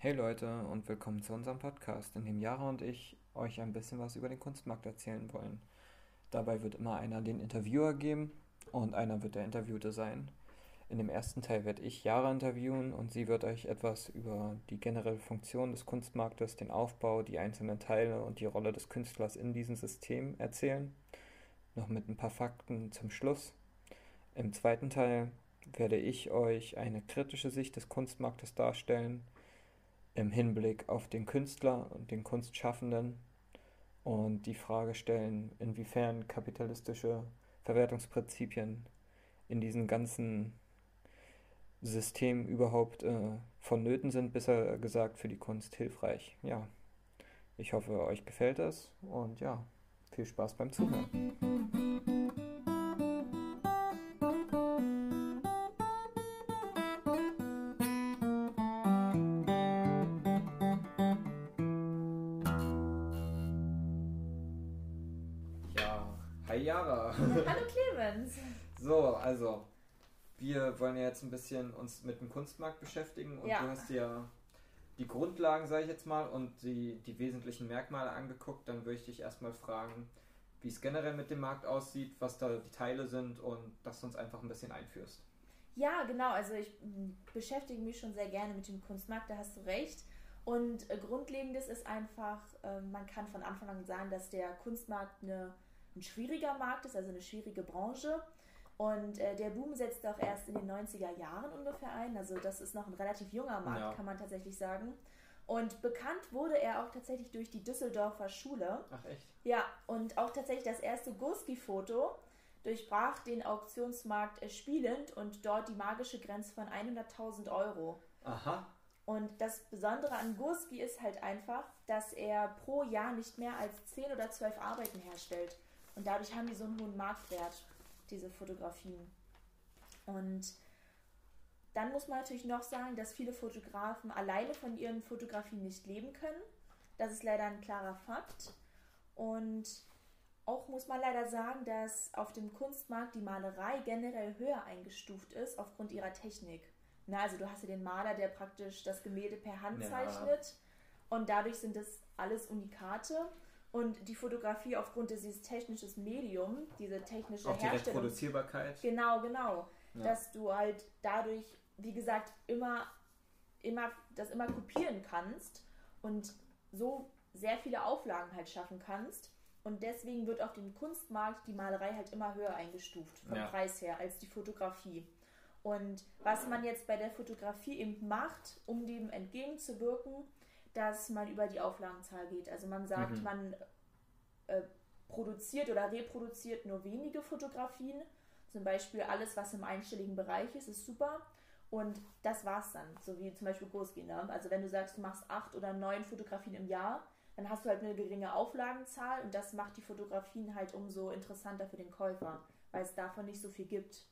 Hey Leute und willkommen zu unserem Podcast, in dem Jara und ich euch ein bisschen was über den Kunstmarkt erzählen wollen. Dabei wird immer einer den Interviewer geben und einer wird der Interviewte sein. In dem ersten Teil werde ich Jara interviewen und sie wird euch etwas über die generelle Funktion des Kunstmarktes, den Aufbau, die einzelnen Teile und die Rolle des Künstlers in diesem System erzählen. Noch mit ein paar Fakten zum Schluss. Im zweiten Teil werde ich euch eine kritische Sicht des Kunstmarktes darstellen im Hinblick auf den Künstler und den Kunstschaffenden und die Frage stellen, inwiefern kapitalistische Verwertungsprinzipien in diesem ganzen System überhaupt äh, vonnöten sind, besser gesagt für die Kunst hilfreich. Ja, ich hoffe, euch gefällt das und ja, viel Spaß beim Zuhören. Also, wir wollen ja jetzt ein bisschen uns mit dem Kunstmarkt beschäftigen und ja. du hast ja die Grundlagen, sage ich jetzt mal, und die, die wesentlichen Merkmale angeguckt. Dann würde ich dich erstmal fragen, wie es generell mit dem Markt aussieht, was da die Teile sind und dass du uns einfach ein bisschen einführst. Ja, genau. Also ich beschäftige mich schon sehr gerne mit dem Kunstmarkt, da hast du recht. Und äh, grundlegendes ist einfach, äh, man kann von Anfang an sagen, dass der Kunstmarkt eine ein schwieriger Markt ist, also eine schwierige Branche. Und äh, der Boom setzt auch erst in den 90er Jahren ungefähr ein. Also das ist noch ein relativ junger Markt, ja. kann man tatsächlich sagen. Und bekannt wurde er auch tatsächlich durch die Düsseldorfer Schule. Ach echt? Ja, und auch tatsächlich das erste Gurski-Foto durchbrach den Auktionsmarkt spielend und dort die magische Grenze von 100.000 Euro. Aha. Und das Besondere an Gurski ist halt einfach, dass er pro Jahr nicht mehr als 10 oder 12 Arbeiten herstellt. Und dadurch haben die so einen hohen Marktwert, diese Fotografien. Und dann muss man natürlich noch sagen, dass viele Fotografen alleine von ihren Fotografien nicht leben können. Das ist leider ein klarer Fakt. Und auch muss man leider sagen, dass auf dem Kunstmarkt die Malerei generell höher eingestuft ist aufgrund ihrer Technik. Na, also du hast ja den Maler, der praktisch das Gemälde per Hand ja. zeichnet und dadurch sind das alles Unikate. Und die Fotografie aufgrund dieses technisches Medium, diese technische Auch die Herstellung. Reproduzierbarkeit. Genau, genau. Ja. Dass du halt dadurch, wie gesagt, immer, immer, das immer kopieren kannst und so sehr viele Auflagen halt schaffen kannst. Und deswegen wird auf dem Kunstmarkt die Malerei halt immer höher eingestuft, vom ja. Preis her, als die Fotografie. Und was man jetzt bei der Fotografie eben macht, um dem entgegenzuwirken, dass man über die Auflagenzahl geht. Also man sagt, mhm. man äh, produziert oder reproduziert nur wenige Fotografien. Zum Beispiel alles, was im einstelligen Bereich ist, ist super. Und das war's dann, so wie zum Beispiel Großgehen. Ne? Also wenn du sagst, du machst acht oder neun Fotografien im Jahr, dann hast du halt eine geringe Auflagenzahl und das macht die Fotografien halt umso interessanter für den Käufer, weil es davon nicht so viel gibt.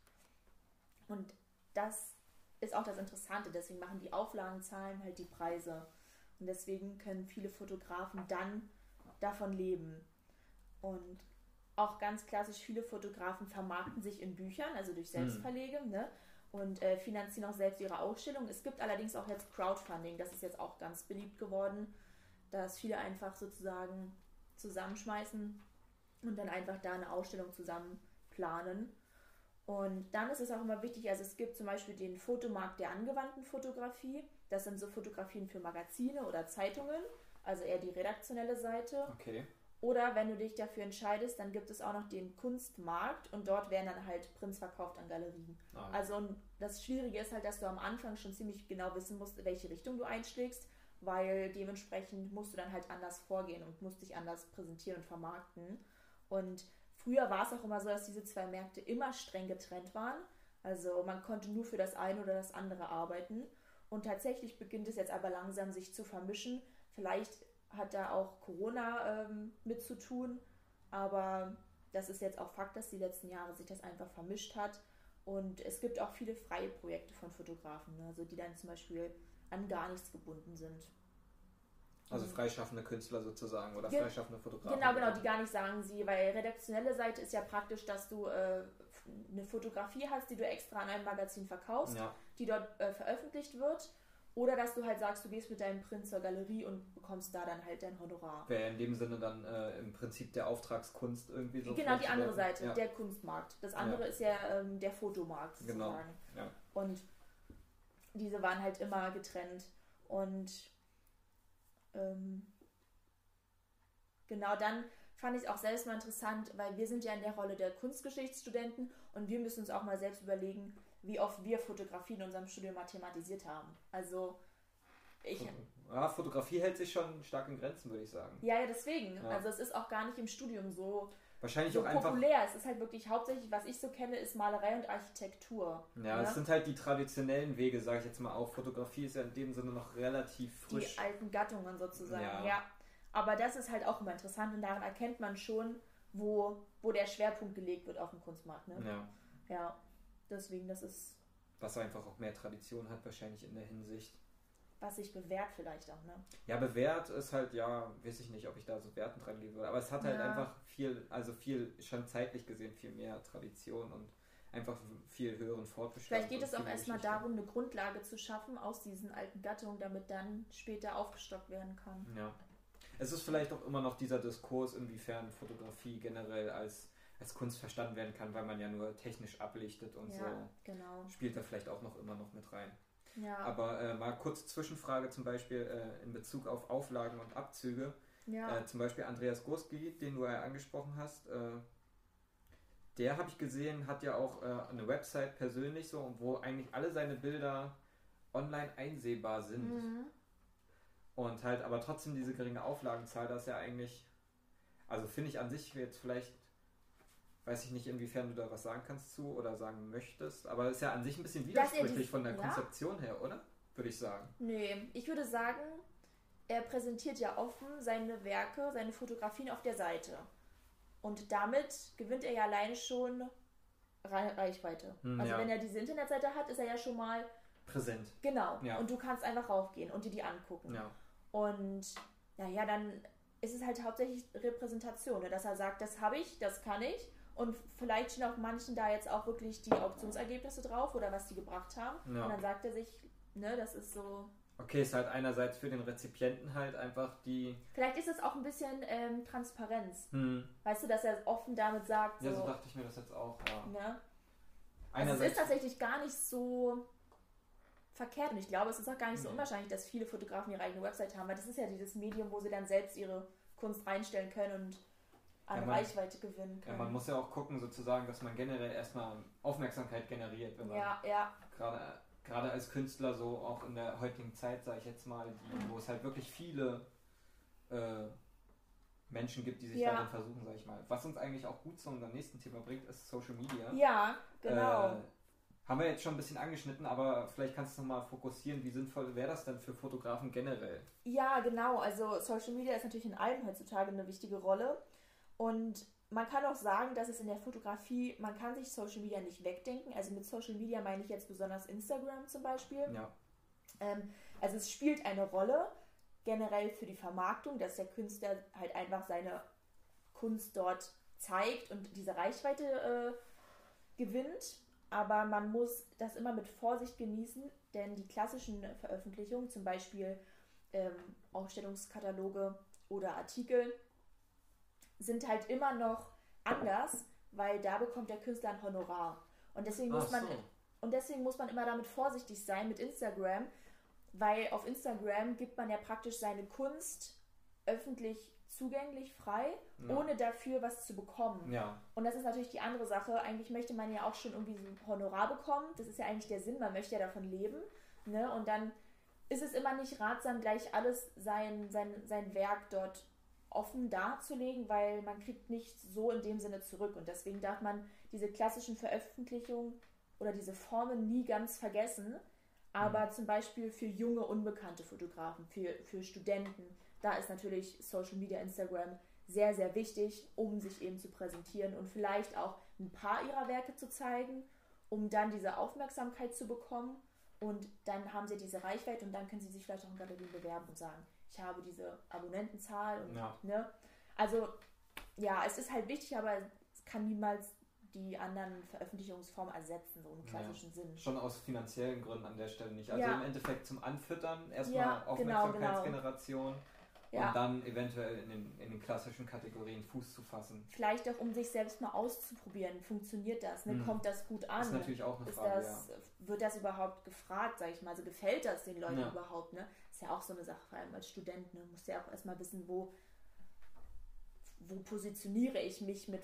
Und das ist auch das Interessante, deswegen machen die Auflagenzahlen halt die Preise. Und deswegen können viele Fotografen dann davon leben. Und auch ganz klassisch, viele Fotografen vermarkten sich in Büchern, also durch hm. Selbstverlege, mhm. ne? und äh, finanzieren auch selbst ihre Ausstellung. Es gibt allerdings auch jetzt Crowdfunding, das ist jetzt auch ganz beliebt geworden, dass viele einfach sozusagen zusammenschmeißen und dann einfach da eine Ausstellung zusammen planen. Und dann ist es auch immer wichtig, also es gibt zum Beispiel den Fotomarkt der angewandten Fotografie. Das sind so Fotografien für Magazine oder Zeitungen, also eher die redaktionelle Seite. Okay. Oder wenn du dich dafür entscheidest, dann gibt es auch noch den Kunstmarkt und dort werden dann halt Prints verkauft an Galerien. Ah. Also das Schwierige ist halt, dass du am Anfang schon ziemlich genau wissen musst, welche Richtung du einschlägst, weil dementsprechend musst du dann halt anders vorgehen und musst dich anders präsentieren und vermarkten. Und früher war es auch immer so, dass diese zwei Märkte immer streng getrennt waren. Also man konnte nur für das eine oder das andere arbeiten. Und tatsächlich beginnt es jetzt aber langsam sich zu vermischen. Vielleicht hat da auch Corona ähm, mit zu tun, aber das ist jetzt auch Fakt, dass die letzten Jahre sich das einfach vermischt hat. Und es gibt auch viele freie Projekte von Fotografen, ne? also die dann zum Beispiel an gar nichts gebunden sind. Also freischaffende Künstler sozusagen oder Ge freischaffende Fotografen. Genau, genau, die gar nicht sagen sie, weil redaktionelle Seite ist ja praktisch, dass du äh, eine Fotografie hast, die du extra an einem Magazin verkaufst, ja. Die dort äh, veröffentlicht wird Oder dass du halt sagst, du gehst mit deinem Print zur Galerie und bekommst da dann halt dein Honorar. Wäre in dem Sinne dann äh, im Prinzip der Auftragskunst irgendwie so. Genau, die andere Seite, ja. der Kunstmarkt. Das andere ja. ist ja ähm, der Fotomarkt genau. sozusagen. Genau. Ja. Und diese waren halt immer getrennt. Und ähm, genau dann fand ich es auch selbst mal interessant, weil wir sind ja in der Rolle der Kunstgeschichtsstudenten und wir müssen uns auch mal selbst überlegen, wie oft wir Fotografie in unserem Studium mathematisiert haben. Also ich. Ja, Fotografie hält sich schon stark in Grenzen, würde ich sagen. Ja, ja, deswegen. Ja. Also es ist auch gar nicht im Studium so. Wahrscheinlich so auch einfach. populär. Es ist halt wirklich hauptsächlich, was ich so kenne, ist Malerei und Architektur. Ja, es sind halt die traditionellen Wege, sage ich jetzt mal auch. Fotografie ist ja in dem Sinne noch relativ frisch. Die alten Gattungen sozusagen, ja. ja. Aber das ist halt auch immer interessant und daran erkennt man schon, wo, wo der Schwerpunkt gelegt wird auf dem Kunstmarkt. Ne? Ja. Ja. Deswegen, das ist. Was einfach auch mehr Tradition hat, wahrscheinlich in der Hinsicht. Was sich bewährt vielleicht auch, ne? Ja, bewährt ist halt, ja, weiß ich nicht, ob ich da so Werten dran geben würde. Aber es hat halt ja. einfach viel, also viel, schon zeitlich gesehen, viel mehr Tradition und einfach viel höheren Fortbestand. Vielleicht geht es auch erstmal darum, eine Grundlage zu schaffen aus diesen alten Gattungen, damit dann später aufgestockt werden kann. Ja. Es ist vielleicht auch immer noch dieser Diskurs, inwiefern Fotografie generell als als Kunst verstanden werden kann, weil man ja nur technisch ablichtet und ja, so. Genau. Spielt da vielleicht auch noch immer noch mit rein. Ja. Aber äh, mal kurz Zwischenfrage zum Beispiel äh, in Bezug auf Auflagen und Abzüge. Ja. Äh, zum Beispiel Andreas Gurski, den du ja angesprochen hast. Äh, der habe ich gesehen, hat ja auch äh, eine Website persönlich so, wo eigentlich alle seine Bilder online einsehbar sind. Mhm. Und halt aber trotzdem diese geringe Auflagenzahl, das ist ja eigentlich, also finde ich an sich jetzt vielleicht Weiß ich nicht, inwiefern du da was sagen kannst zu oder sagen möchtest, aber es ist ja an sich ein bisschen widersprüchlich von der ja? Konzeption her, oder? Würde ich sagen. Nee, ich würde sagen, er präsentiert ja offen seine Werke, seine Fotografien auf der Seite. Und damit gewinnt er ja alleine schon Reichweite. Hm, also ja. wenn er diese Internetseite hat, ist er ja schon mal präsent. Genau. Ja. Und du kannst einfach raufgehen und dir die angucken. Ja. Und naja, dann ist es halt hauptsächlich Repräsentation, ne? dass er sagt, das habe ich, das kann ich und vielleicht stehen auf manchen da jetzt auch wirklich die Auktionsergebnisse drauf oder was die gebracht haben. Ja. Und dann sagt er sich, ne, das ist so. Okay, ist halt einerseits für den Rezipienten halt einfach die. Vielleicht ist es auch ein bisschen ähm, Transparenz. Hm. Weißt du, dass er offen damit sagt. So, ja, so dachte ich mir das jetzt auch, ja. Ne? Also es ist tatsächlich gar nicht so verkehrt und ich glaube, es ist auch gar nicht so unwahrscheinlich, dass viele Fotografen ihre eigene Website haben, weil das ist ja dieses Medium, wo sie dann selbst ihre Kunst reinstellen können und an ja, man, Reichweite gewinnen kann. Ja, man muss ja auch gucken, sozusagen, dass man generell erstmal Aufmerksamkeit generiert, wenn man ja, ja. gerade gerade als Künstler so auch in der heutigen Zeit, sage ich jetzt mal, die, wo es halt wirklich viele äh, Menschen gibt, die sich ja. darin versuchen, sage ich mal. Was uns eigentlich auch gut zu unserem nächsten Thema bringt, ist Social Media. Ja, genau. Äh, haben wir jetzt schon ein bisschen angeschnitten, aber vielleicht kannst du noch mal fokussieren, wie sinnvoll wäre das denn für Fotografen generell? Ja, genau. Also Social Media ist natürlich in allem heutzutage eine wichtige Rolle. Und man kann auch sagen, dass es in der Fotografie, man kann sich Social Media nicht wegdenken. Also mit Social Media meine ich jetzt besonders Instagram zum Beispiel. Ja. Ähm, also es spielt eine Rolle generell für die Vermarktung, dass der Künstler halt einfach seine Kunst dort zeigt und diese Reichweite äh, gewinnt. Aber man muss das immer mit Vorsicht genießen, denn die klassischen Veröffentlichungen, zum Beispiel ähm, Ausstellungskataloge oder Artikel, sind halt immer noch anders, weil da bekommt der Künstler ein Honorar. Und deswegen muss man so. und deswegen muss man immer damit vorsichtig sein mit Instagram, weil auf Instagram gibt man ja praktisch seine Kunst öffentlich zugänglich, frei, ja. ohne dafür was zu bekommen. Ja. Und das ist natürlich die andere Sache. Eigentlich möchte man ja auch schon irgendwie so ein Honorar bekommen. Das ist ja eigentlich der Sinn, man möchte ja davon leben. Ne? Und dann ist es immer nicht ratsam, gleich alles sein, sein, sein Werk dort offen darzulegen, weil man kriegt nichts so in dem Sinne zurück. Und deswegen darf man diese klassischen Veröffentlichungen oder diese Formen nie ganz vergessen. Aber mhm. zum Beispiel für junge, unbekannte Fotografen, für, für Studenten, da ist natürlich Social Media, Instagram sehr, sehr wichtig, um sich eben zu präsentieren und vielleicht auch ein paar ihrer Werke zu zeigen, um dann diese Aufmerksamkeit zu bekommen. Und dann haben sie diese Reichweite und dann können sie sich vielleicht auch in Galerien bewerben und sagen, ich habe diese Abonnentenzahl und ja. ne. Also ja, es ist halt wichtig, aber es kann niemals die anderen Veröffentlichungsformen ersetzen, so im klassischen ja, Sinn. Schon aus finanziellen Gründen an der Stelle nicht. Also ja. im Endeffekt zum Anfüttern erstmal ja, Aufmerksamkeitsgeneration. Genau, genau. Ja. Und dann eventuell in den, in den klassischen Kategorien Fuß zu fassen. Vielleicht auch, um sich selbst mal auszuprobieren. Funktioniert das? Ne? Mhm. Kommt das gut an? Das ist natürlich auch eine Frage. Das, wird das überhaupt gefragt, sage ich mal? Also gefällt das den Leuten überhaupt? Ne? Ist ja auch so eine Sache, vor allem als Student. Ne? Musst ja auch erstmal wissen, wo, wo positioniere ich mich mit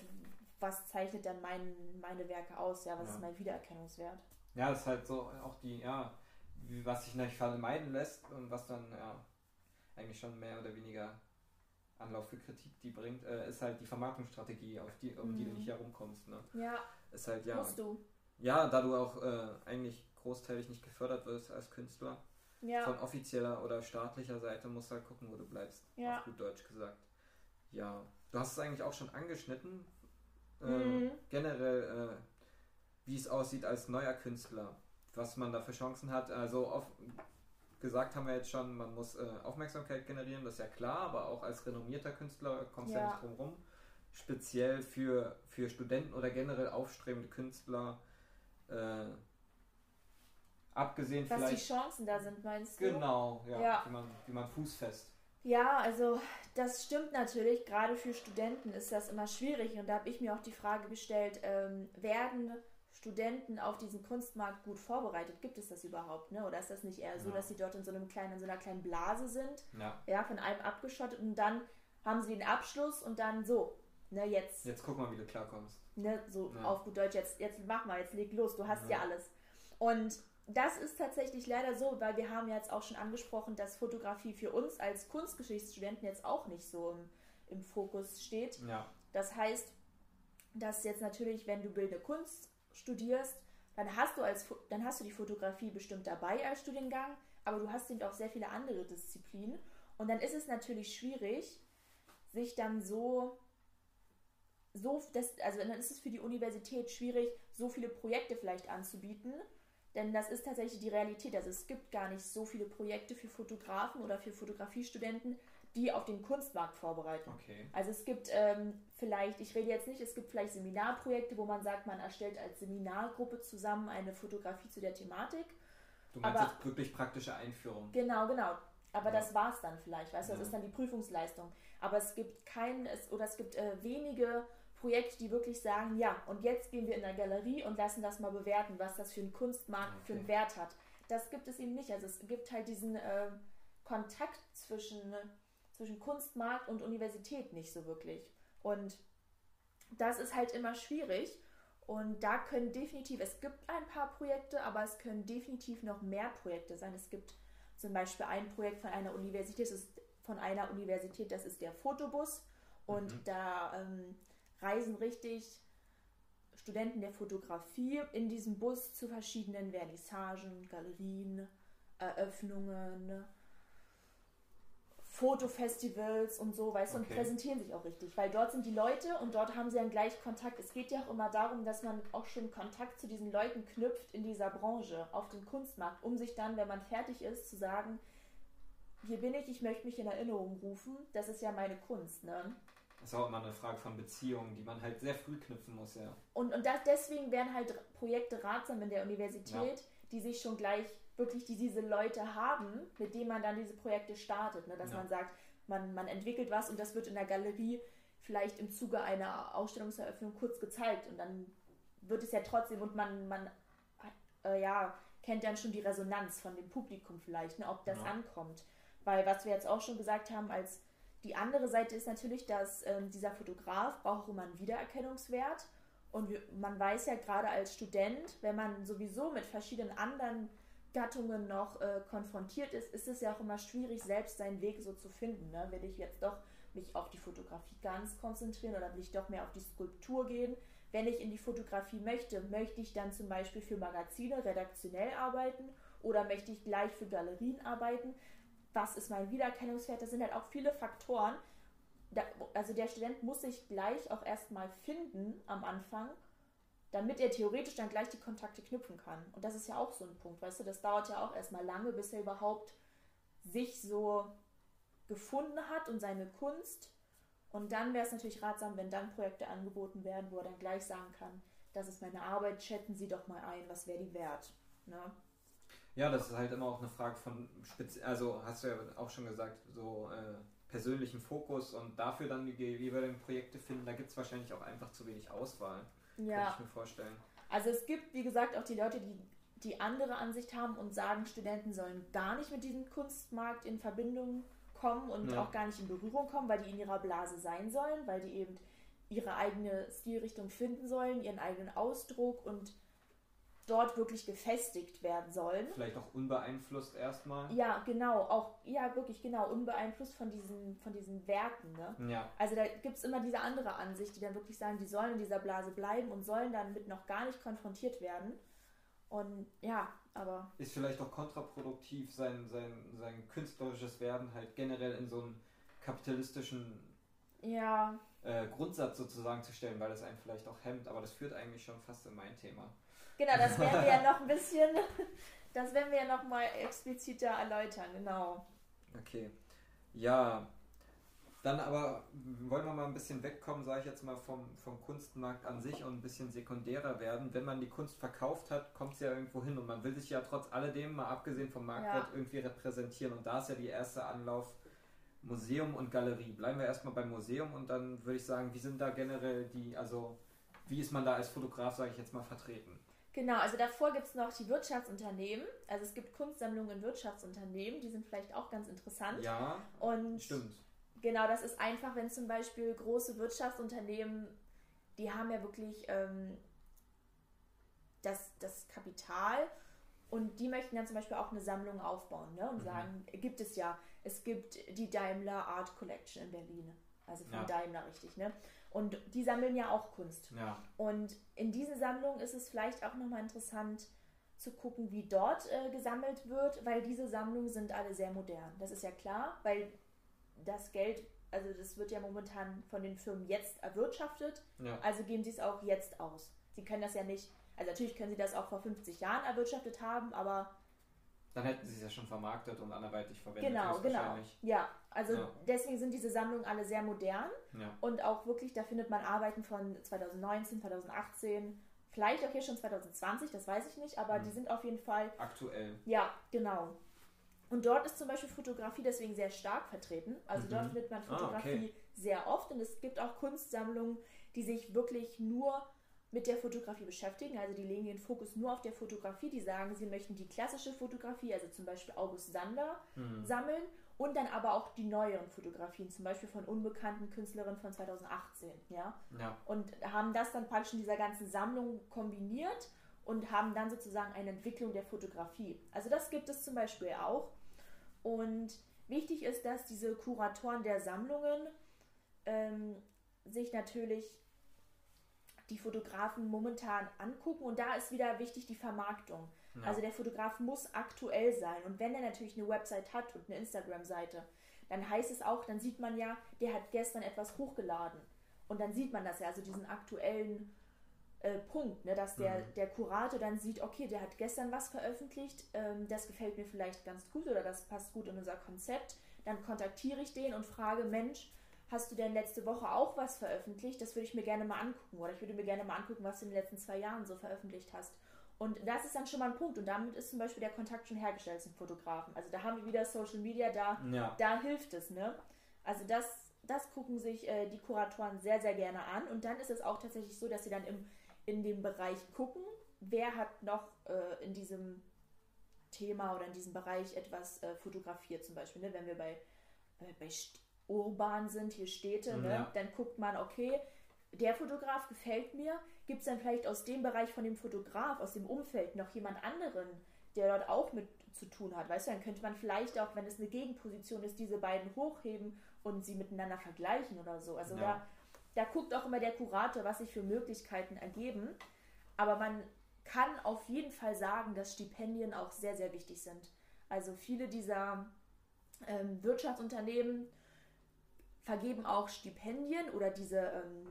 was zeichnet dann mein, meine Werke aus? Ja, was ja. ist mein Wiedererkennungswert? Ja, das ist halt so auch die, ja, was sich natürlich vermeiden lässt und was dann, ja, eigentlich schon mehr oder weniger Anlauf für Kritik die bringt, äh, ist halt die Vermarktungsstrategie, auf die, um mhm. die du mhm. nicht herumkommst. Ne? Ja. Ist halt, ja. Musst du. Ja, da du auch äh, eigentlich großteilig nicht gefördert wirst als Künstler. Ja. Von offizieller oder staatlicher Seite musst du halt gucken, wo du bleibst. Ja. Auf gut Deutsch gesagt. Ja. Du hast es eigentlich auch schon angeschnitten, äh, mhm. generell, äh, wie es aussieht als neuer Künstler, was man da für Chancen hat. Also auf, gesagt haben wir jetzt schon, man muss äh, Aufmerksamkeit generieren, das ist ja klar, aber auch als renommierter Künstler kommst du ja. ja nicht drum rum. Speziell für, für Studenten oder generell aufstrebende Künstler. Äh, abgesehen Was vielleicht. Was die Chancen da sind, meinst du? Genau, ja. ja. Wie, man, wie man fußfest ja, also das stimmt natürlich. Gerade für Studenten ist das immer schwierig. Und da habe ich mir auch die Frage gestellt, ähm, werden Studenten auf diesen Kunstmarkt gut vorbereitet? Gibt es das überhaupt? Ne? Oder ist das nicht eher so, ja. dass sie dort in so, einem kleinen, in so einer kleinen Blase sind? Ja. ja, von allem abgeschottet und dann haben sie den Abschluss und dann so, ne, jetzt. Jetzt guck mal, wie du klarkommst. Ne, so ja. auf gut Deutsch, jetzt, jetzt mach mal, jetzt leg los, du hast ja, ja alles. Und das ist tatsächlich leider so, weil wir haben ja jetzt auch schon angesprochen, dass Fotografie für uns als Kunstgeschichtsstudenten jetzt auch nicht so im, im Fokus steht. Ja. Das heißt, dass jetzt natürlich, wenn du bildende Kunst studierst, dann hast du als dann hast du die Fotografie bestimmt dabei als Studiengang, aber du hast eben auch sehr viele andere Disziplinen und dann ist es natürlich schwierig, sich dann so so das, also dann ist es für die Universität schwierig, so viele Projekte vielleicht anzubieten denn das ist tatsächlich die Realität. Also es gibt gar nicht so viele Projekte für Fotografen oder für Fotografiestudenten, die auf den Kunstmarkt vorbereiten. Okay. Also es gibt ähm, vielleicht, ich rede jetzt nicht, es gibt vielleicht Seminarprojekte, wo man sagt, man erstellt als Seminargruppe zusammen eine Fotografie zu der Thematik. Du meinst Aber, jetzt wirklich praktische Einführung. Genau, genau. Aber ja. das war es dann vielleicht, weißt du, das ja. ist dann die Prüfungsleistung. Aber es gibt kein, es, oder es gibt äh, wenige Projekte, die wirklich sagen, ja, und jetzt gehen wir in der Galerie und lassen das mal bewerten, was das für einen Kunstmarkt okay. für einen Wert hat. Das gibt es eben nicht. Also es gibt halt diesen äh, Kontakt zwischen, zwischen Kunstmarkt und Universität nicht so wirklich. Und das ist halt immer schwierig. Und da können definitiv, es gibt ein paar Projekte, aber es können definitiv noch mehr Projekte sein. Es gibt zum Beispiel ein Projekt von einer Universität, das ist von einer Universität, das ist der Fotobus. Und mhm. da ähm, reisen richtig Studenten der Fotografie in diesem Bus zu verschiedenen Vernissagen, Galerien, Eröffnungen, Fotofestivals und so, weißt du, okay. und präsentieren sich auch richtig, weil dort sind die Leute und dort haben sie dann gleich Kontakt. Es geht ja auch immer darum, dass man auch schon Kontakt zu diesen Leuten knüpft in dieser Branche, auf dem Kunstmarkt, um sich dann, wenn man fertig ist, zu sagen, hier bin ich, ich möchte mich in Erinnerung rufen, das ist ja meine Kunst, ne? Das ist auch immer eine Frage von Beziehungen, die man halt sehr früh knüpfen muss, ja. Und, und das, deswegen wären halt Projekte ratsam in der Universität, ja. die sich schon gleich wirklich die, diese Leute haben, mit denen man dann diese Projekte startet. Ne? Dass ja. man sagt, man, man entwickelt was und das wird in der Galerie vielleicht im Zuge einer Ausstellungseröffnung kurz gezeigt und dann wird es ja trotzdem und man, man äh, ja, kennt dann schon die Resonanz von dem Publikum vielleicht, ne? ob das ja. ankommt. Weil was wir jetzt auch schon gesagt haben, als die andere Seite ist natürlich, dass ähm, dieser Fotograf braucht immer einen Wiedererkennungswert. Und wir, man weiß ja gerade als Student, wenn man sowieso mit verschiedenen anderen Gattungen noch äh, konfrontiert ist, ist es ja auch immer schwierig, selbst seinen Weg so zu finden. Ne? Will ich jetzt doch mich auf die Fotografie ganz konzentrieren oder will ich doch mehr auf die Skulptur gehen? Wenn ich in die Fotografie möchte, möchte ich dann zum Beispiel für Magazine redaktionell arbeiten oder möchte ich gleich für Galerien arbeiten? Was ist mein Wiedererkennungswert, das sind halt auch viele Faktoren. Da, also der Student muss sich gleich auch erstmal finden am Anfang, damit er theoretisch dann gleich die Kontakte knüpfen kann. Und das ist ja auch so ein Punkt, weißt du, das dauert ja auch erstmal lange, bis er überhaupt sich so gefunden hat und seine Kunst. Und dann wäre es natürlich ratsam, wenn dann Projekte angeboten werden, wo er dann gleich sagen kann, das ist meine Arbeit, chatten Sie doch mal ein, was wäre die wert. Ne? Ja, das ist halt immer auch eine Frage von, Spezi also hast du ja auch schon gesagt, so äh, persönlichen Fokus und dafür dann die jeweiligen Projekte finden, da gibt es wahrscheinlich auch einfach zu wenig Auswahl. Ja. Kann ich mir vorstellen. Also es gibt, wie gesagt, auch die Leute, die die andere Ansicht haben und sagen, Studenten sollen gar nicht mit diesem Kunstmarkt in Verbindung kommen und ja. auch gar nicht in Berührung kommen, weil die in ihrer Blase sein sollen, weil die eben ihre eigene Stilrichtung finden sollen, ihren eigenen Ausdruck und dort wirklich gefestigt werden sollen. Vielleicht auch unbeeinflusst erstmal. Ja, genau, auch, ja, wirklich genau, unbeeinflusst von diesen, von diesen Werken. Ne? Ja. Also da gibt es immer diese andere Ansicht, die dann wirklich sagen, die sollen in dieser Blase bleiben und sollen damit noch gar nicht konfrontiert werden. Und ja, aber. Ist vielleicht auch kontraproduktiv, sein, sein, sein künstlerisches Werden halt generell in so einen kapitalistischen ja. äh, Grundsatz sozusagen zu stellen, weil das einen vielleicht auch hemmt, aber das führt eigentlich schon fast in mein Thema. Genau, das werden wir ja noch ein bisschen, das werden wir ja noch mal expliziter erläutern, genau. Okay. Ja, dann aber wollen wir mal ein bisschen wegkommen, sage ich jetzt mal, vom, vom Kunstmarkt an sich und ein bisschen sekundärer werden. Wenn man die Kunst verkauft hat, kommt es ja irgendwo hin und man will sich ja trotz alledem, mal abgesehen vom Marktwert, ja. irgendwie repräsentieren. Und da ist ja die erste Anlauf Museum und Galerie. Bleiben wir erstmal beim Museum und dann würde ich sagen, wie sind da generell die, also wie ist man da als Fotograf, sage ich jetzt mal, vertreten? Genau, also davor gibt es noch die Wirtschaftsunternehmen. Also es gibt Kunstsammlungen in Wirtschaftsunternehmen, die sind vielleicht auch ganz interessant. Ja, und stimmt. Genau, das ist einfach, wenn zum Beispiel große Wirtschaftsunternehmen, die haben ja wirklich ähm, das, das Kapital und die möchten dann zum Beispiel auch eine Sammlung aufbauen ne? und mhm. sagen, gibt es ja, es gibt die Daimler Art Collection in Berlin. Also von ja. Daimler richtig, ne? Und die sammeln ja auch Kunst. Ja. Und in diese Sammlung ist es vielleicht auch nochmal interessant zu gucken, wie dort äh, gesammelt wird, weil diese Sammlungen sind alle sehr modern. Das ist ja klar, weil das Geld, also das wird ja momentan von den Firmen jetzt erwirtschaftet, ja. also geben sie es auch jetzt aus. Sie können das ja nicht, also natürlich können sie das auch vor 50 Jahren erwirtschaftet haben, aber dann hätten sie es ja schon vermarktet und anderweitig verwendet. Genau, genau. Ja, also ja. deswegen sind diese Sammlungen alle sehr modern ja. und auch wirklich, da findet man Arbeiten von 2019, 2018, vielleicht auch hier schon 2020, das weiß ich nicht, aber mhm. die sind auf jeden Fall aktuell. Ja, genau. Und dort ist zum Beispiel Fotografie deswegen sehr stark vertreten. Also mhm. dort findet man Fotografie ah, okay. sehr oft und es gibt auch Kunstsammlungen, die sich wirklich nur mit der Fotografie beschäftigen. Also die legen den Fokus nur auf der Fotografie. Die sagen, sie möchten die klassische Fotografie, also zum Beispiel August Sander, mhm. sammeln und dann aber auch die neueren Fotografien, zum Beispiel von unbekannten Künstlerinnen von 2018. Ja? ja. Und haben das dann praktisch in dieser ganzen Sammlung kombiniert und haben dann sozusagen eine Entwicklung der Fotografie. Also das gibt es zum Beispiel auch. Und wichtig ist, dass diese Kuratoren der Sammlungen ähm, sich natürlich die Fotografen momentan angucken. Und da ist wieder wichtig die Vermarktung. Ja. Also der Fotograf muss aktuell sein. Und wenn er natürlich eine Website hat und eine Instagram-Seite, dann heißt es auch, dann sieht man ja, der hat gestern etwas hochgeladen. Und dann sieht man das ja, also diesen aktuellen äh, Punkt, ne, dass der, mhm. der Kurator dann sieht, okay, der hat gestern was veröffentlicht, ähm, das gefällt mir vielleicht ganz gut oder das passt gut in unser Konzept. Dann kontaktiere ich den und frage, Mensch, hast du denn letzte Woche auch was veröffentlicht? Das würde ich mir gerne mal angucken. Oder ich würde mir gerne mal angucken, was du in den letzten zwei Jahren so veröffentlicht hast. Und das ist dann schon mal ein Punkt. Und damit ist zum Beispiel der Kontakt schon hergestellt zum Fotografen. Also da haben wir wieder Social Media, da, ja. da hilft es. Ne? Also das, das gucken sich äh, die Kuratoren sehr, sehr gerne an. Und dann ist es auch tatsächlich so, dass sie dann im, in dem Bereich gucken, wer hat noch äh, in diesem Thema oder in diesem Bereich etwas äh, fotografiert zum Beispiel. Ne? Wenn wir bei, bei urban sind, hier Städte, ne? Ja. dann guckt man, okay, der Fotograf gefällt mir. Gibt es dann vielleicht aus dem Bereich von dem Fotograf, aus dem Umfeld noch jemand anderen, der dort auch mit zu tun hat? Weißt du, dann könnte man vielleicht auch, wenn es eine Gegenposition ist, diese beiden hochheben und sie miteinander vergleichen oder so. Also ja. da, da guckt auch immer der Kurator, was sich für Möglichkeiten ergeben. Aber man kann auf jeden Fall sagen, dass Stipendien auch sehr, sehr wichtig sind. Also viele dieser ähm, Wirtschaftsunternehmen vergeben auch Stipendien oder diese, ähm,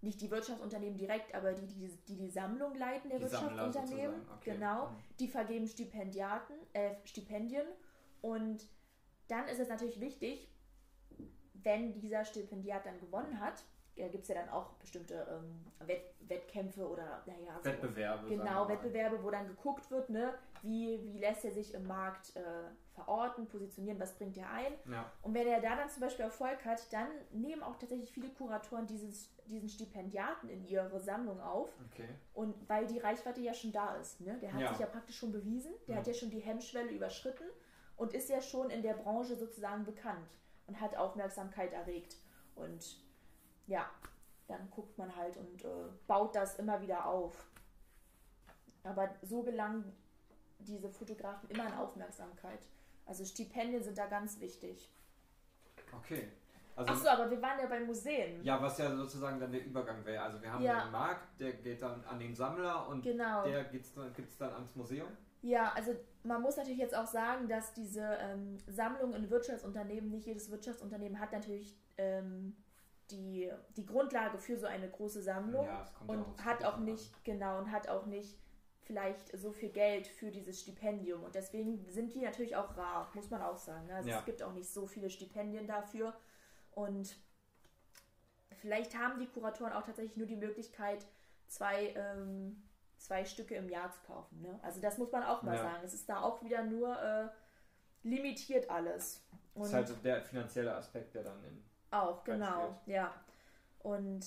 nicht die Wirtschaftsunternehmen direkt, aber die die, die, die Sammlung leiten der die Wirtschaftsunternehmen, okay. genau, mhm. die vergeben Stipendiaten, äh, Stipendien und dann ist es natürlich wichtig, wenn dieser Stipendiat dann gewonnen hat, ja, gibt es ja dann auch bestimmte ähm, Wett Wettkämpfe oder naja, so, Wettbewerbe. Genau, Wettbewerbe, wo dann geguckt wird, ne, wie, wie lässt er sich im Markt äh, verorten, positionieren, was bringt er ein. Ja. Und wenn er da dann zum Beispiel Erfolg hat, dann nehmen auch tatsächlich viele Kuratoren dieses, diesen Stipendiaten in ihre Sammlung auf. Okay. Und weil die Reichweite ja schon da ist, ne? der hat Ja. sich ja praktisch schon bewiesen, der Ja. hat ja schon die Hemmschwelle überschritten und ist ja schon in der Branche sozusagen bekannt und hat Aufmerksamkeit erregt. Und ja, dann guckt man halt und äh, baut das immer wieder auf. Aber so gelangen diese Fotografen immer an Aufmerksamkeit. Also Stipendien sind da ganz wichtig. Okay. Also, Achso, aber wir waren ja bei Museen. ja, was ja sozusagen dann der Übergang wäre. Also wir haben Ja. den Markt, der geht dann an den Sammler und Genau. der gibt es dann ans Museum. Ja, also man muss natürlich jetzt auch sagen, dass diese ähm, Sammlung in Wirtschaftsunternehmen, nicht jedes Wirtschaftsunternehmen hat natürlich ähm, die, die Grundlage für so eine große Sammlung Ja, und aufs hat auch Kapital an. nicht, genau, und hat auch nicht vielleicht so viel Geld für dieses Stipendium. Und deswegen sind die natürlich auch rar, muss man auch sagen. ne? Also Ja. es gibt auch nicht so viele Stipendien dafür. Und vielleicht haben die Kuratoren auch tatsächlich nur die Möglichkeit, zwei, ähm, zwei Stücke im Jahr zu kaufen. Ne? Also das muss man auch mal Ja. sagen. Es ist da auch wieder nur äh, limitiert alles. Das Und ist halt so der finanzielle Aspekt, der dann in. Auch, genau, ja. Und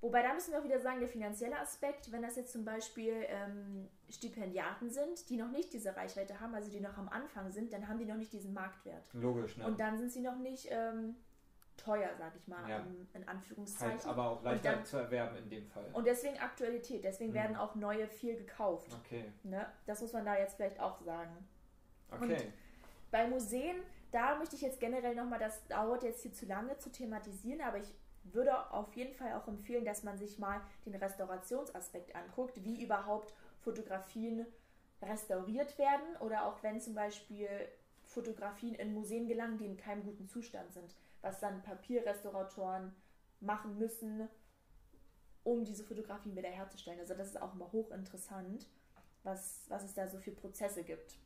wobei da müssen wir auch wieder sagen, der finanzielle Aspekt, wenn das jetzt zum Beispiel ähm, Stipendiaten sind, die noch nicht diese Reichweite haben, also die noch am Anfang sind, dann haben die noch nicht diesen Marktwert. Logisch, ne? Und dann sind sie noch nicht ähm, teuer, sag ich mal, Ja. in Anführungszeichen. halt aber auch Und leichter dann- zu erwerben in dem Fall. Und deswegen Aktualität, deswegen Mhm. werden auch neue viel gekauft. Okay. Ne? Das muss man da jetzt vielleicht auch sagen. Okay. Bei Museen, da möchte ich jetzt generell nochmal, das dauert jetzt hier zu lange zu thematisieren, aber ich würde auf jeden Fall auch empfehlen, dass man sich mal den Restaurationsaspekt anguckt, wie überhaupt Fotografien restauriert werden oder auch wenn zum Beispiel Fotografien in Museen gelangen, die in keinem guten Zustand sind, was dann Papierrestauratoren machen müssen, um diese Fotografien wiederherzustellen. Also das ist auch immer hochinteressant, was, was es da so für Prozesse gibt.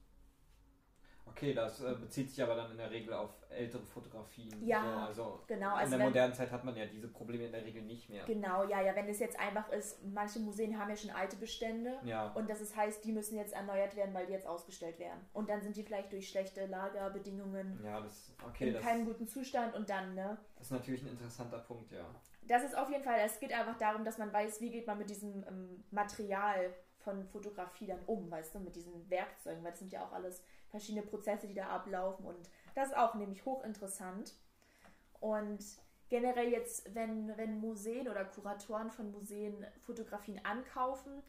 Okay, das äh, bezieht sich aber dann in der Regel auf ältere Fotografien. Ja, so, also Genau, in also der wenn, modernen Zeit hat man ja diese Probleme in der Regel nicht mehr. genau, ja, ja, wenn es jetzt einfach ist, manche Museen haben ja schon alte Bestände Ja, und das ist, heißt, die müssen jetzt erneuert werden, weil die jetzt ausgestellt werden. Und dann sind die vielleicht durch schlechte Lagerbedingungen ja, das okay, in das, keinem guten Zustand und dann, ne? das ist natürlich ein interessanter Punkt, ja. Das ist auf jeden Fall, es geht einfach darum, dass man weiß, wie geht man mit diesem ähm, Material von Fotografie dann um, weißt du, mit diesen Werkzeugen, weil das sind ja auch alles verschiedene Prozesse, die da ablaufen und das ist auch nämlich hochinteressant. Und generell jetzt, wenn, wenn Museen oder Kuratoren von Museen Fotografien ankaufen,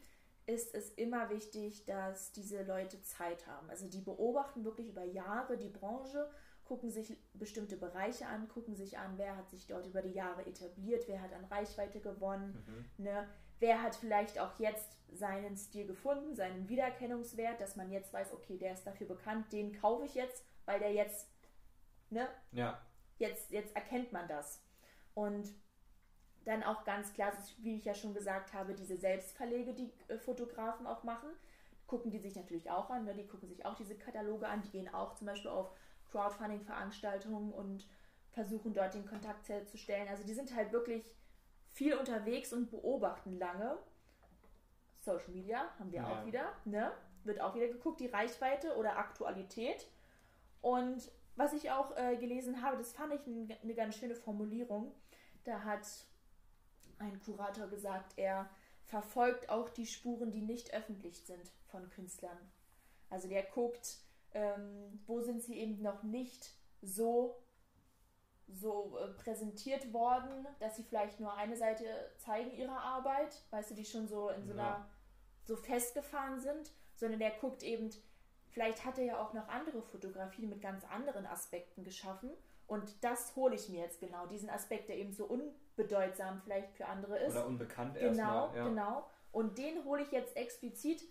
ist es immer wichtig, dass diese Leute Zeit haben. Also die beobachten wirklich über Jahre die Branche, gucken sich bestimmte Bereiche an, gucken sich an, wer hat sich dort über die Jahre etabliert, wer hat an Reichweite gewonnen, Mhm. ne? Wer hat vielleicht auch jetzt seinen Stil gefunden, seinen Wiedererkennungswert, dass man jetzt weiß, okay, der ist dafür bekannt, den kaufe ich jetzt, weil der jetzt, ne, Ja, jetzt, jetzt erkennt man das. Und dann auch ganz klar, wie ich ja schon gesagt habe, diese Selbstverlege, die äh, Fotografen auch machen, gucken die sich natürlich auch an. Ne? Die gucken sich auch diese Kataloge an. Die gehen auch zum Beispiel auf Crowdfunding-Veranstaltungen und versuchen dort den Kontakt herzustellen. Also die sind halt wirklich viel unterwegs und beobachten lange. Social Media haben wir Ja. auch wieder, ne? Wird auch wieder geguckt, die Reichweite oder Aktualität. Und was ich auch äh, gelesen habe, das fand ich ein, eine ganz schöne Formulierung. Da hat ein Kurator gesagt, er verfolgt auch die Spuren, die nicht öffentlich sind von Künstlern. Also der guckt, ähm, wo sind sie eben noch nicht so so äh, präsentiert worden, dass sie vielleicht nur eine Seite zeigen ihrer Arbeit, weißt du, die schon so in so Ja. einer so festgefahren sind, sondern der guckt eben, vielleicht hat er ja auch noch andere Fotografien mit ganz anderen Aspekten geschaffen und das hole ich mir jetzt genau, diesen Aspekt, der eben so unbedeutsam vielleicht für andere ist. oder unbekannt Genau, erstmal. Ja. genau. Und den hole ich jetzt explizit,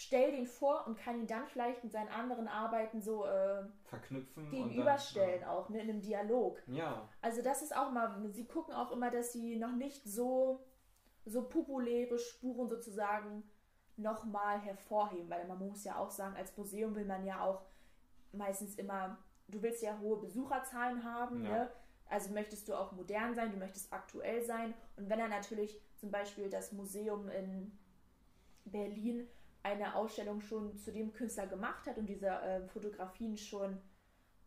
stell den vor und kann ihn dann vielleicht mit seinen anderen Arbeiten so äh, Verknüpfen und gegenüberstellen, auch ne, in einem Dialog. Dann, ja, Also das ist auch mal, sie gucken auch immer, dass sie noch nicht so, so populäre Spuren sozusagen nochmal hervorheben, weil man muss ja auch sagen, als Museum will man ja auch meistens immer, du willst ja hohe Besucherzahlen haben, Ja. ne? Also möchtest du auch modern sein, du möchtest aktuell sein. Und wenn er natürlich zum Beispiel das Museum in Berlin eine Ausstellung schon zu dem Künstler gemacht hat und diese äh, Fotografien schon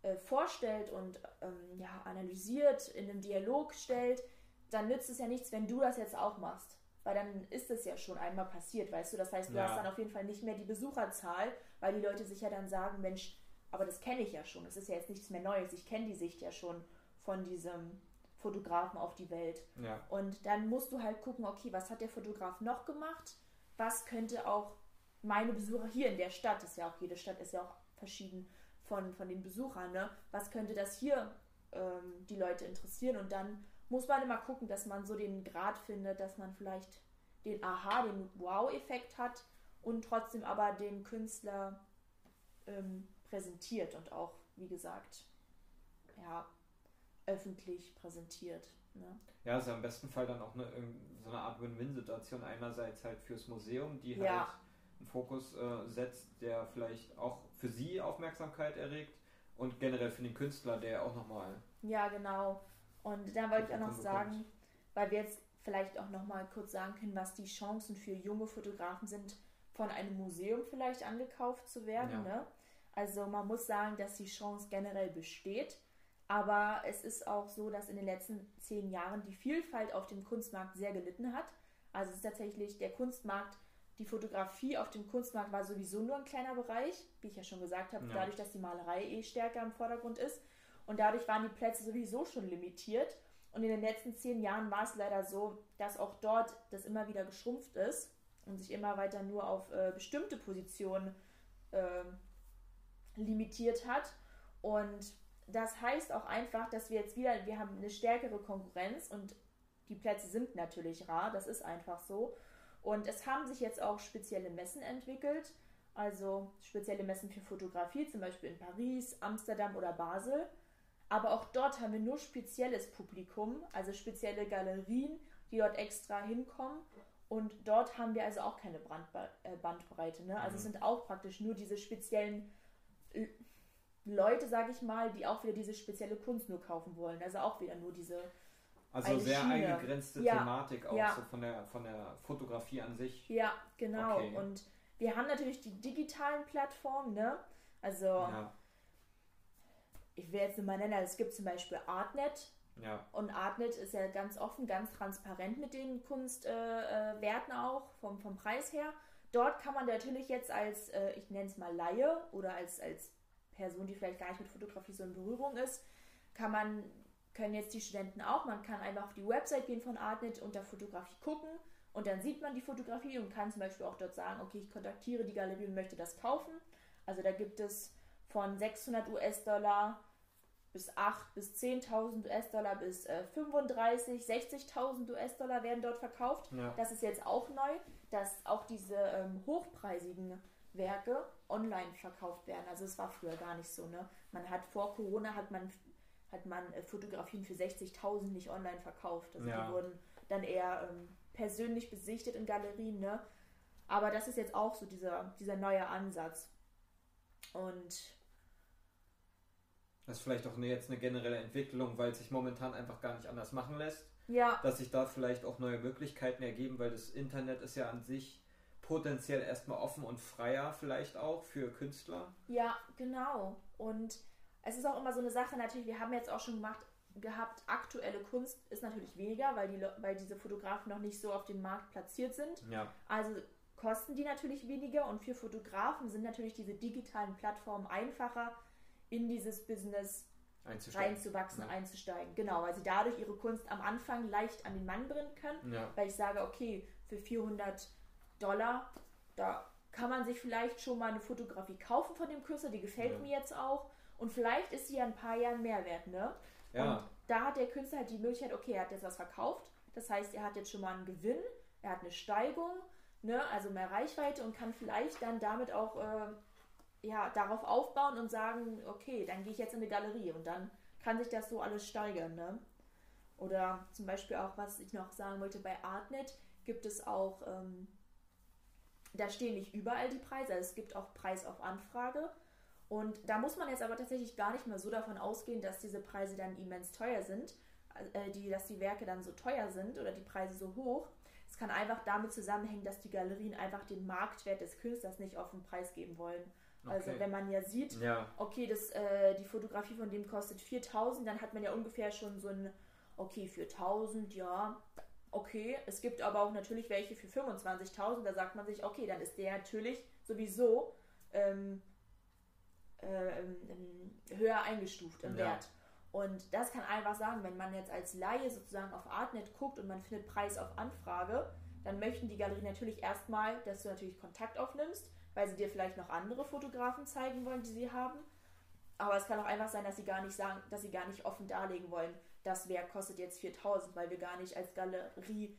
äh, vorstellt und ähm, ja, analysiert, in einem Dialog stellt, dann nützt es ja nichts, wenn du das jetzt auch machst. Weil dann ist es ja schon einmal passiert, weißt du? Das heißt, du ja. hast dann auf jeden Fall nicht mehr die Besucherzahl, weil die Leute sich ja dann sagen, Mensch, aber das kenne ich ja schon. Das ist ja jetzt nichts mehr Neues. Ich kenne die Sicht ja schon von diesem Fotografen auf die Welt. Ja. Und dann musst du halt gucken, okay, was hat der Fotograf noch gemacht? Was könnte auch meine Besucher hier in der Stadt, ist ja auch, jede Stadt ist ja auch verschieden von, von den Besuchern, ne? Was könnte das hier ähm, die Leute interessieren? Und dann muss man immer gucken, dass man so den Grad findet, dass man vielleicht den Aha, den Wow-Effekt hat und trotzdem aber den Künstler ähm, präsentiert und auch, wie gesagt, ja, öffentlich präsentiert. Ne? Ja, ist ja im besten Fall dann auch eine, so eine Art Win-Win-Situation. Einerseits halt fürs Museum, die halt ja. Einen Fokus äh, setzt, der vielleicht auch für sie Aufmerksamkeit erregt und generell für den Künstler, der auch nochmal. Ja, genau. Und da wollte ich auch noch sagen, weil wir jetzt vielleicht auch nochmal kurz sagen können, was die Chancen für junge Fotografen sind, von einem Museum vielleicht angekauft zu werden. Ja. Ne? Also man muss sagen, dass die Chance generell besteht. Aber es ist auch so, dass in den letzten zehn Jahren die Vielfalt auf dem Kunstmarkt sehr gelitten hat. Also es ist tatsächlich der Kunstmarkt, die Fotografie auf dem Kunstmarkt war sowieso nur ein kleiner Bereich, wie ich ja schon gesagt habe, ja. dadurch, dass die Malerei eh stärker im Vordergrund ist. Und dadurch waren die Plätze sowieso schon limitiert. Und in den letzten zehn Jahren war es leider so, dass auch dort das immer wieder geschrumpft ist und sich immer weiter nur auf äh, bestimmte Positionen äh, limitiert hat. Und das heißt auch einfach, dass wir jetzt wieder, wir haben eine stärkere Konkurrenz und die Plätze sind natürlich rar, das ist einfach so. Und es haben sich jetzt auch spezielle Messen entwickelt, also spezielle Messen für Fotografie, zum Beispiel in Paris, Amsterdam oder Basel. Aber auch dort haben wir nur spezielles Publikum, also spezielle Galerien, die dort extra hinkommen. Und dort haben wir also auch keine äh, Bandbreite. Ne? Also mhm. es sind auch praktisch nur diese speziellen Leute, sage ich mal, die auch wieder diese spezielle Kunst nur kaufen wollen. Also auch wieder nur diese. Also sehr Schiene. eingegrenzte ja, Thematik auch ja. so von der, von der Fotografie an sich. Ja, genau. Okay. Und wir haben natürlich die digitalen Plattformen, ne? Also ja. ich will jetzt nur mal nennen, also es gibt zum Beispiel Artnet. Ja. Und Artnet ist ja ganz offen, ganz transparent mit den Kunstwerten äh, äh auch, vom, vom Preis her. Dort kann man natürlich jetzt als, äh, ich nenne es mal Laie oder als, als Person, die vielleicht gar nicht mit Fotografie so in Berührung ist, kann man, können jetzt die Studenten auch, man kann einfach auf die Website gehen von Artnet unter Fotografie gucken und dann sieht man die Fotografie und kann zum Beispiel auch dort sagen, okay, ich kontaktiere die Galerie und möchte das kaufen. Also da gibt es von 600 US-Dollar bis 8 bis 10.000 US-Dollar bis äh, 35, 60.000 US-Dollar werden dort verkauft. Ja. Das ist jetzt auch neu, dass auch diese ähm, hochpreisigen Werke online verkauft werden. Also es war früher gar nicht so. Ne? Man hat vor Corona hat man hat man äh, Fotografien für 60.000 nicht online verkauft. Also ja. die wurden dann eher ähm, persönlich besichtet in Galerien. Ne? Aber das ist jetzt auch so dieser, dieser neue Ansatz. Und das ist vielleicht auch eine, jetzt eine generelle Entwicklung, weil es sich momentan einfach gar nicht anders machen lässt. Ja. Dass sich da vielleicht auch neue Möglichkeiten ergeben, weil das Internet ist ja an sich potenziell erstmal offen und freier vielleicht auch für Künstler. Ja, genau. Und es ist auch immer so eine Sache, natürlich, wir haben jetzt auch schon gemacht, gehabt, aktuelle Kunst ist natürlich weniger, weil, die, weil diese Fotografen noch nicht so auf dem Markt platziert sind. Ja. Also kosten die natürlich weniger und für Fotografen sind natürlich diese digitalen Plattformen einfacher, in dieses Business reinzuwachsen, ja. einzusteigen. Genau, weil sie dadurch ihre Kunst am Anfang leicht an den Mann bringen können, ja. weil ich sage, okay, für 400 Dollar. Da kann man sich vielleicht schon mal eine Fotografie kaufen von dem Künstler, die gefällt ja. mir jetzt auch. Und vielleicht ist sie ja ein paar Jahren mehr wert, ne? Ja. Und da hat der Künstler halt die Möglichkeit, okay, er hat jetzt was verkauft. Das heißt, er hat jetzt schon mal einen Gewinn, er hat eine Steigung, ne? also mehr Reichweite und kann vielleicht dann damit auch äh, ja, darauf aufbauen und sagen, okay, dann gehe ich jetzt in eine Galerie und dann kann sich das so alles steigern. Ne? Oder zum Beispiel auch, was ich noch sagen wollte, bei Artnet gibt es auch ähm, da stehen nicht überall die Preise, also es gibt auch Preis auf Anfrage. Und da muss man jetzt aber tatsächlich gar nicht mal so davon ausgehen, dass diese Preise dann immens teuer sind, äh, die, dass die Werke dann so teuer sind oder die Preise so hoch. Es kann einfach damit zusammenhängen, dass die Galerien einfach den Marktwert des Künstlers nicht auf den Preis geben wollen. Also wenn man ja sieht, ja. okay, das, äh, die Fotografie von dem kostet 4000, dann hat man ja ungefähr schon so ein, okay, 4000, ja, okay. Es gibt aber auch natürlich welche für 25.000, da sagt man sich, okay, dann ist der natürlich sowieso ähm, äh, höher eingestuft im ja. Wert. Und das kann einfach sagen, wenn man jetzt als Laie sozusagen auf Artnet guckt und man findet Preis auf Anfrage, dann möchten die Galerien natürlich erstmal, dass du natürlich Kontakt aufnimmst, weil sie dir vielleicht noch andere Fotografen zeigen wollen, die sie haben. Aber es kann auch einfach sein, dass sie gar nicht sagen, dass sie gar nicht offen darlegen wollen, das Werk kostet jetzt 4000, weil wir gar nicht als Galerie,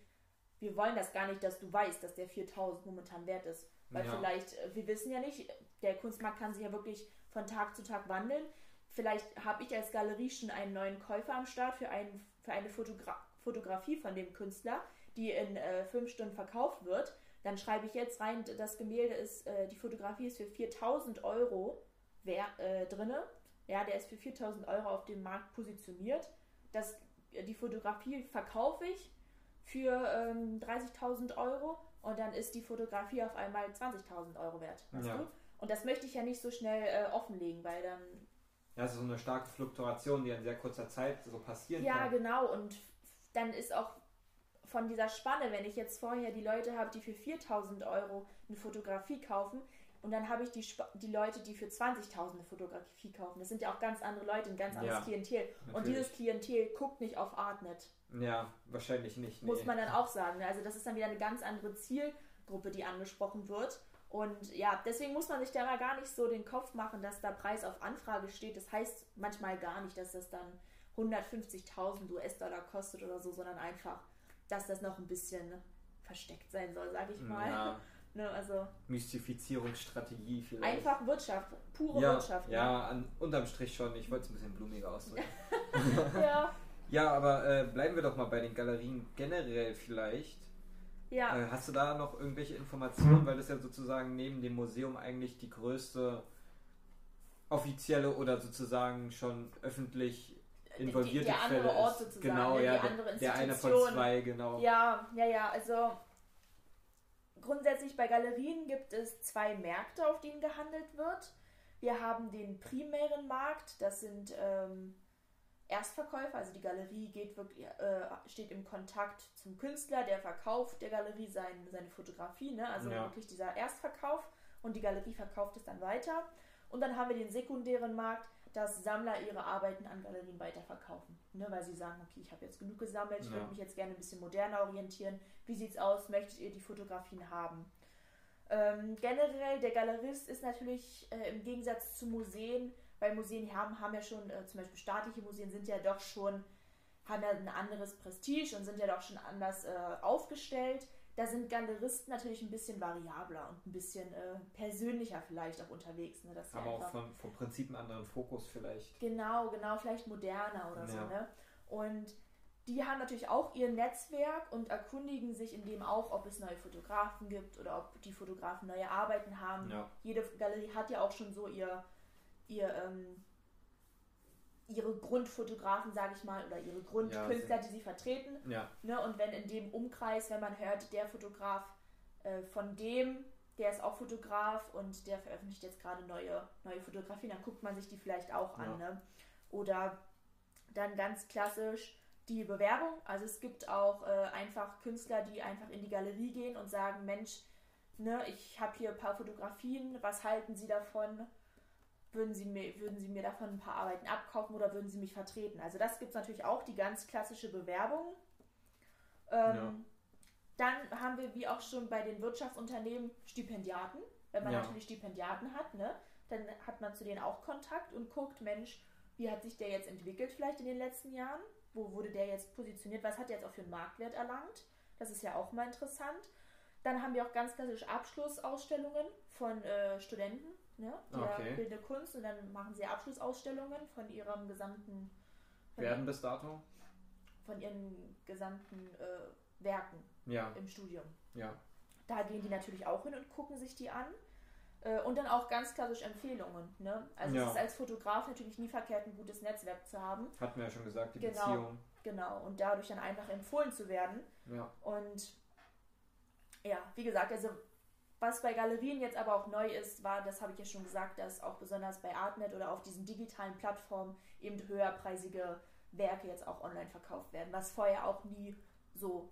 wir wollen das gar nicht, dass du weißt, dass der 4000 momentan wert ist. Weil ja. vielleicht, äh, wir wissen ja nicht, der Kunstmarkt kann sich ja wirklich von Tag zu Tag wandeln. Vielleicht habe ich als Galerie schon einen neuen Käufer am Start für, ein, für eine Fotogra Fotografie von dem Künstler, die in äh, fünf Stunden verkauft wird. Dann schreibe ich jetzt rein, das Gemälde ist, äh, die Fotografie ist für 4000 Euro wer, äh, drinne. Ja, der ist für 4000 Euro auf dem Markt positioniert. Das, die Fotografie verkaufe ich für ähm, 30.000 Euro und dann ist die Fotografie auf einmal 20.000 Euro wert. Weißt ja. du? Und das möchte ich ja nicht so schnell äh, offenlegen, weil dann. Ja, es ist so eine starke Fluktuation, die in sehr kurzer Zeit so passieren ja, kann. Ja, genau. Und dann ist auch von dieser Spanne, wenn ich jetzt vorher die Leute habe, die für 4000 Euro eine Fotografie kaufen, und dann habe ich die, die Leute, die für 20.000 eine Fotografie kaufen. Das sind ja auch ganz andere Leute, ein ganz anderes ja, Klientel. Natürlich. Und dieses Klientel guckt nicht auf Artnet. Ja, wahrscheinlich nicht. Nee. Muss man dann auch sagen. Also das ist dann wieder eine ganz andere Zielgruppe, die angesprochen wird. Und ja, deswegen muss man sich da mal gar nicht so den Kopf machen, dass da Preis auf Anfrage steht. Das heißt manchmal gar nicht, dass das dann 150.000 US-Dollar kostet oder so, sondern einfach, dass das noch ein bisschen versteckt sein soll, sage ich mal. Ja. Ne, also Mystifizierungsstrategie vielleicht. Einfach Wirtschaft, pure ja, Wirtschaft. Ne? Ja, an, unterm Strich schon. Ich wollte es ein bisschen blumiger ausdrücken. ja. ja, aber äh, bleiben wir doch mal bei den Galerien generell vielleicht. Ja. Äh, hast du da noch irgendwelche Informationen, weil das ja sozusagen neben dem Museum eigentlich die größte offizielle oder sozusagen schon öffentlich involvierte die, die Quelle andere Ort sozusagen, genau, ne? ja, die andere der eine von zwei, genau. Ja, ja, ja, also grundsätzlich bei Galerien gibt es zwei Märkte, auf denen gehandelt wird. Wir haben den primären Markt, das sind ähm, Erstverkäufer, also die Galerie geht wirklich, äh, steht im Kontakt zum Künstler, der verkauft der Galerie sein, seine Fotografie, ne? also ja. wirklich dieser Erstverkauf und die Galerie verkauft es dann weiter. Und dann haben wir den sekundären Markt, dass Sammler ihre Arbeiten an Galerien weiterverkaufen. Ne? Weil sie sagen, okay, ich habe jetzt genug gesammelt, ich ja. würde mich jetzt gerne ein bisschen moderner orientieren. Wie sieht's aus? Möchtet ihr die Fotografien haben? Ähm, generell, der Galerist ist natürlich äh, im Gegensatz zu Museen weil Museen haben, haben ja schon, äh, zum Beispiel staatliche Museen sind ja doch schon, haben ja ein anderes Prestige und sind ja doch schon anders äh, aufgestellt. Da sind Galeristen natürlich ein bisschen variabler und ein bisschen äh, persönlicher vielleicht auch unterwegs. Ne? Aber auch vom, vom Prinzip einen anderen Fokus vielleicht. Genau, genau, vielleicht moderner oder ja. so. Ne? Und die haben natürlich auch ihr Netzwerk und erkundigen sich in dem auch, ob es neue Fotografen gibt oder ob die Fotografen neue Arbeiten haben. Ja. Jede Galerie hat ja auch schon so ihr ihr ähm, ihre Grundfotografen, sage ich mal, oder ihre Grundkünstler, ja, die sie vertreten. Ja. Ne, und wenn in dem Umkreis, wenn man hört, der Fotograf äh, von dem, der ist auch Fotograf und der veröffentlicht jetzt gerade neue, neue Fotografien, dann guckt man sich die vielleicht auch ja. an. Ne? Oder dann ganz klassisch die Bewerbung. Also es gibt auch äh, einfach Künstler, die einfach in die Galerie gehen und sagen, Mensch, ne, ich habe hier ein paar Fotografien, was halten Sie davon? Würden sie, mir, würden sie mir davon ein paar Arbeiten abkaufen oder würden sie mich vertreten. Also das gibt es natürlich auch, die ganz klassische Bewerbung. Ähm, ja. Dann haben wir, wie auch schon bei den Wirtschaftsunternehmen, Stipendiaten. Wenn man ja. natürlich Stipendiaten hat, ne, dann hat man zu denen auch Kontakt und guckt, Mensch, wie hat sich der jetzt entwickelt vielleicht in den letzten Jahren? Wo wurde der jetzt positioniert? Was hat der jetzt auch für einen Marktwert erlangt? Das ist ja auch mal interessant. Dann haben wir auch ganz klassisch Abschlussausstellungen von äh, Studenten, ne? Die okay. bildende Kunst und dann machen sie Abschlussausstellungen von ihrem gesamten. Werden bis dato? Von ihren gesamten äh, Werken ja. im Studium. Ja. Da gehen die natürlich auch hin und gucken sich die an. Äh, und dann auch ganz klassisch Empfehlungen. Ne? Also ja. es ist als Fotograf natürlich nie verkehrt, ein gutes Netzwerk zu haben. Hatten wir ja schon gesagt, die genau, Beziehung. Genau, und dadurch dann einfach empfohlen zu werden. Ja. Und ja, wie gesagt, also was bei Galerien jetzt aber auch neu ist, war, das habe ich ja schon gesagt, dass auch besonders bei Artnet oder auf diesen digitalen Plattformen eben höherpreisige Werke jetzt auch online verkauft werden, was vorher auch nie so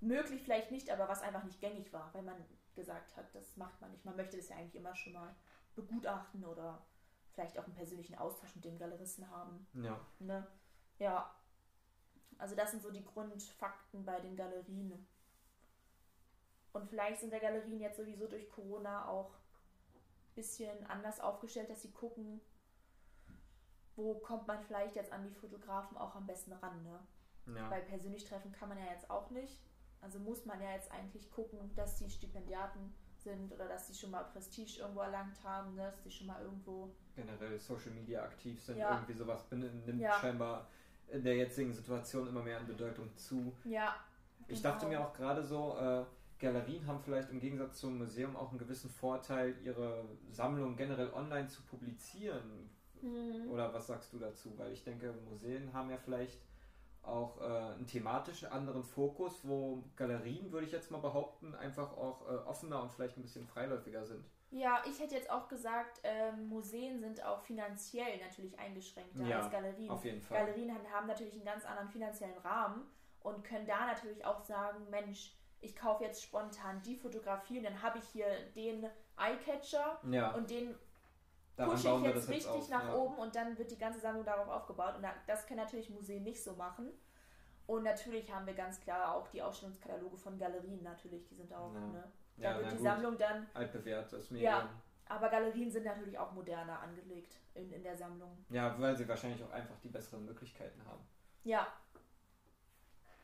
möglich vielleicht nicht, aber was einfach nicht gängig war, weil man gesagt hat, das macht man nicht. Man möchte das ja eigentlich immer schon mal begutachten oder vielleicht auch einen persönlichen Austausch mit dem Galeristen haben. Ja. Ne? Ja. Also das sind so die Grundfakten bei den Galerien. Und vielleicht sind der Galerien jetzt sowieso durch Corona auch ein bisschen anders aufgestellt, dass sie gucken, wo kommt man vielleicht jetzt an die Fotografen auch am besten ran. Ne? Ja. Weil persönlich treffen kann man ja jetzt auch nicht. Also muss man ja jetzt eigentlich gucken, dass die Stipendiaten sind oder dass sie schon mal Prestige irgendwo erlangt haben, ne? dass sie schon mal irgendwo generell Social Media aktiv sind. Ja. Irgendwie sowas nimmt ja. scheinbar in der jetzigen Situation immer mehr an Bedeutung zu. Ja. Ich dachte mir auch gerade so, äh, Galerien haben vielleicht im Gegensatz zum Museum auch einen gewissen Vorteil, ihre Sammlung generell online zu publizieren. Mhm. Oder was sagst du dazu? Weil ich denke, Museen haben ja vielleicht auch äh, einen thematisch anderen Fokus, wo Galerien, würde ich jetzt mal behaupten, einfach auch äh, offener und vielleicht ein bisschen freiläufiger sind. Ja, ich hätte jetzt auch gesagt, äh, Museen sind auch finanziell natürlich eingeschränkter ja, als Galerien. Auf jeden Fall. Galerien haben natürlich einen ganz anderen finanziellen Rahmen und können da natürlich auch sagen, Mensch, ich kaufe jetzt spontan die Fotografie und dann habe ich hier den Eyecatcher ja. und den pushe ich jetzt richtig jetzt nach ja. oben und dann wird die ganze Sammlung darauf aufgebaut. Und das können natürlich Museen nicht so machen. Und natürlich haben wir ganz klar auch die Ausstellungskataloge von Galerien natürlich, die sind auch, ja. ne? Da wird die gut. Sammlung dann. Altbewährt, das Medium. Ja, aber Galerien sind natürlich auch moderner angelegt in, in der Sammlung. Ja, weil sie wahrscheinlich auch einfach die besseren Möglichkeiten haben. Ja.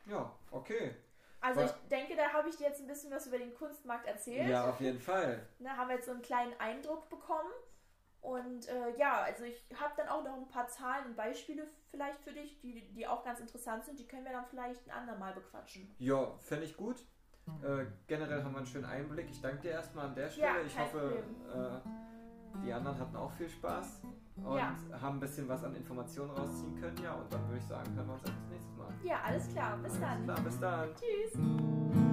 Ja, okay. Also ich denke, da habe ich dir jetzt ein bisschen was über den Kunstmarkt erzählt. Ja, auf jeden Fall. Da haben wir jetzt so einen kleinen Eindruck bekommen. Und äh, ja, also ich habe dann auch noch ein paar Zahlen und Beispiele vielleicht für dich, die, die auch ganz interessant sind. Die können wir dann vielleicht ein andermal bequatschen. Ja, fände ich gut. Äh, generell haben wir einen schönen Einblick. Ich danke dir erstmal an der Stelle. Ja, ich hoffe, äh, die anderen hatten auch viel Spaß und ja. haben ein bisschen was an Informationen rausziehen können. Ja, und dann würde ich sagen, hören wir uns das nächste Mal. Ja, alles klar. Bis alles dann. Klar, bis dann. Tschüss.